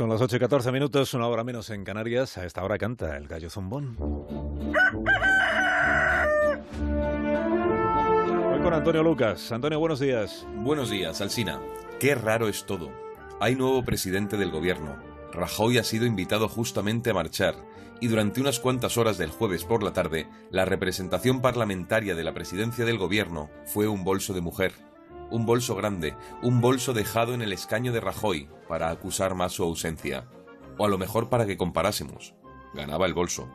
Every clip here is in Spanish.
Son las 8 y 14 minutos, una hora menos en Canarias. A esta hora canta el gallo zumbón. Voy con Antonio Lucas. Antonio, buenos días. Buenos días, Alsina. Qué raro es todo. Hay nuevo presidente del gobierno. Rajoy ha sido invitado justamente a marchar y durante unas cuantas horas del jueves por la tarde, la representación parlamentaria de la presidencia del gobierno fue un bolso de mujer un bolso grande, un bolso dejado en el escaño de Rajoy para acusar más su ausencia. O a lo mejor para que comparásemos. Ganaba el bolso.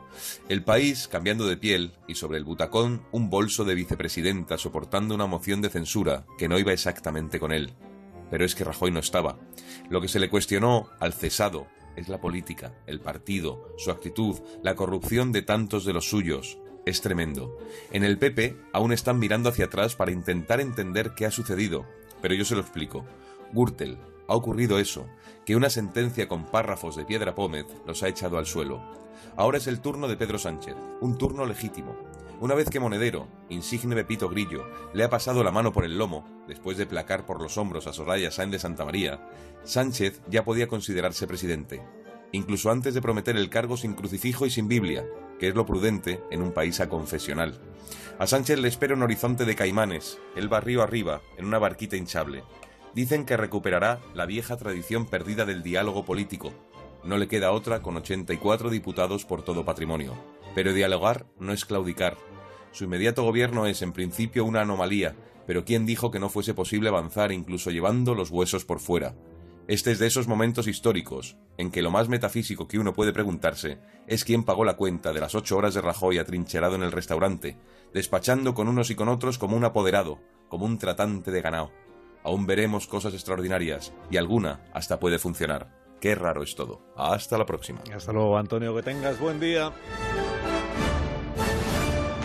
El país cambiando de piel y sobre el butacón un bolso de vicepresidenta soportando una moción de censura que no iba exactamente con él. Pero es que Rajoy no estaba. Lo que se le cuestionó al cesado es la política, el partido, su actitud, la corrupción de tantos de los suyos, es tremendo. En el PP aún están mirando hacia atrás para intentar entender qué ha sucedido, pero yo se lo explico. Gürtel, ha ocurrido eso, que una sentencia con párrafos de piedra pómez los ha echado al suelo. Ahora es el turno de Pedro Sánchez, un turno legítimo. Una vez que Monedero, insigne Pepito Grillo, le ha pasado la mano por el lomo, después de placar por los hombros a Soraya Sáenz de Santa María, Sánchez ya podía considerarse presidente incluso antes de prometer el cargo sin crucifijo y sin Biblia, que es lo prudente en un país aconfesional. A Sánchez le espera un horizonte de caimanes, el barrio arriba, en una barquita hinchable. Dicen que recuperará la vieja tradición perdida del diálogo político. No le queda otra con 84 diputados por todo patrimonio. Pero dialogar no es claudicar. Su inmediato gobierno es, en principio, una anomalía, pero ¿quién dijo que no fuese posible avanzar incluso llevando los huesos por fuera? Este es de esos momentos históricos en que lo más metafísico que uno puede preguntarse es quién pagó la cuenta de las ocho horas de Rajoy atrincherado en el restaurante, despachando con unos y con otros como un apoderado, como un tratante de ganado. Aún veremos cosas extraordinarias y alguna hasta puede funcionar. Qué raro es todo. Hasta la próxima. Hasta luego, Antonio. Que tengas buen día.